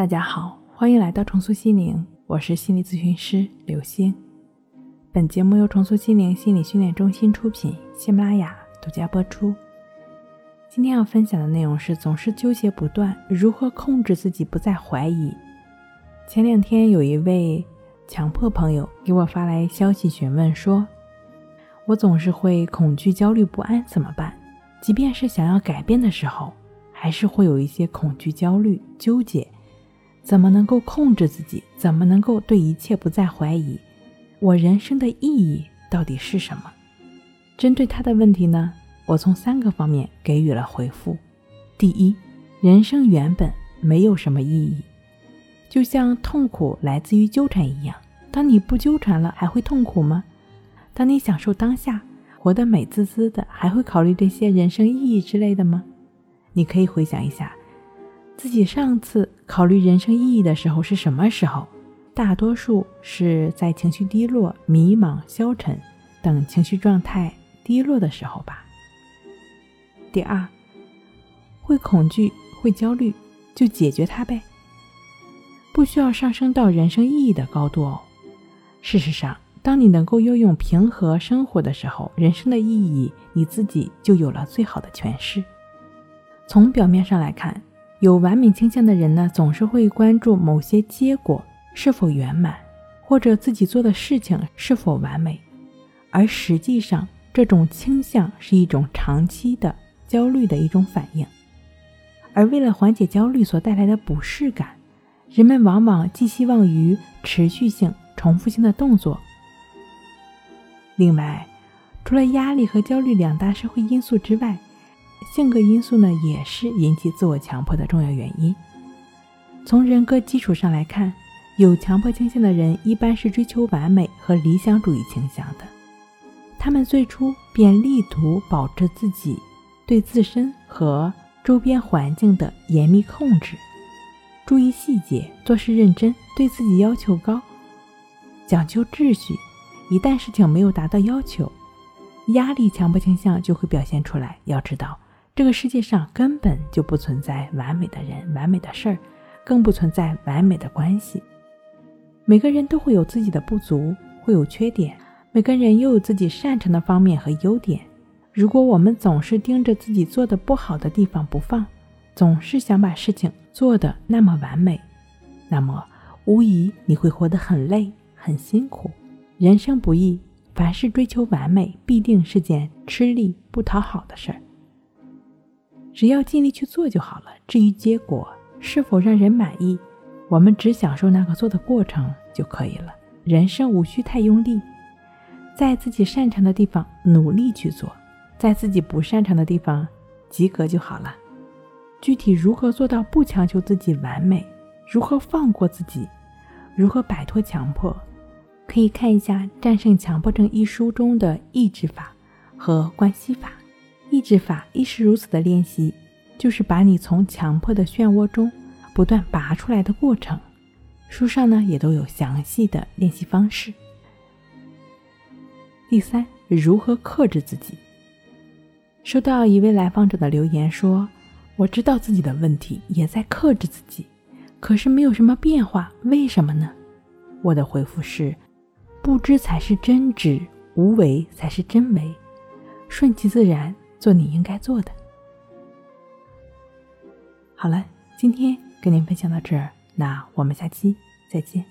大家好，欢迎来到重塑心灵，我是心理咨询师刘星。本节目由重塑心灵心理训练中心出品，喜马拉雅独家播出。今天要分享的内容是：总是纠结不断，如何控制自己不再怀疑？前两天有一位强迫朋友给我发来消息询问说：“我总是会恐惧、焦虑、不安，怎么办？即便是想要改变的时候，还是会有一些恐惧、焦虑、纠结。”怎么能够控制自己？怎么能够对一切不再怀疑？我人生的意义到底是什么？针对他的问题呢，我从三个方面给予了回复。第一，人生原本没有什么意义，就像痛苦来自于纠缠一样。当你不纠缠了，还会痛苦吗？当你享受当下，活得美滋滋的，还会考虑这些人生意义之类的吗？你可以回想一下。自己上次考虑人生意义的时候是什么时候？大多数是在情绪低落、迷茫、消沉等情绪状态低落的时候吧。第二，会恐惧、会焦虑，就解决它呗，不需要上升到人生意义的高度哦。事实上，当你能够拥有平和生活的时候，人生的意义你自己就有了最好的诠释。从表面上来看。有完美倾向的人呢，总是会关注某些结果是否圆满，或者自己做的事情是否完美。而实际上，这种倾向是一种长期的焦虑的一种反应。而为了缓解焦虑所带来的不适感，人们往往寄希望于持续性、重复性的动作。另外，除了压力和焦虑两大社会因素之外，性格因素呢，也是引起自我强迫的重要原因。从人格基础上来看，有强迫倾向的人一般是追求完美和理想主义倾向的。他们最初便力图保持自己对自身和周边环境的严密控制，注意细节，做事认真，对自己要求高，讲究秩序。一旦事情没有达到要求，压力强迫倾向就会表现出来。要知道。这个世界上根本就不存在完美的人、完美的事儿，更不存在完美的关系。每个人都会有自己的不足，会有缺点；每个人又有自己擅长的方面和优点。如果我们总是盯着自己做的不好的地方不放，总是想把事情做得那么完美，那么无疑你会活得很累、很辛苦。人生不易，凡事追求完美，必定是件吃力不讨好的事儿。只要尽力去做就好了。至于结果是否让人满意，我们只享受那个做的过程就可以了。人生无需太用力，在自己擅长的地方努力去做，在自己不擅长的地方及格就好了。具体如何做到不强求自己完美，如何放过自己，如何摆脱强迫，可以看一下《战胜强迫症》一书中的抑制法和关系法。抑制法亦是如此的练习，就是把你从强迫的漩涡中不断拔出来的过程。书上呢也都有详细的练习方式。第三，如何克制自己？收到一位来访者的留言说：“我知道自己的问题，也在克制自己，可是没有什么变化，为什么呢？”我的回复是：不知才是真知，无为才是真为，顺其自然。做你应该做的。好了，今天跟您分享到这儿，那我们下期再见。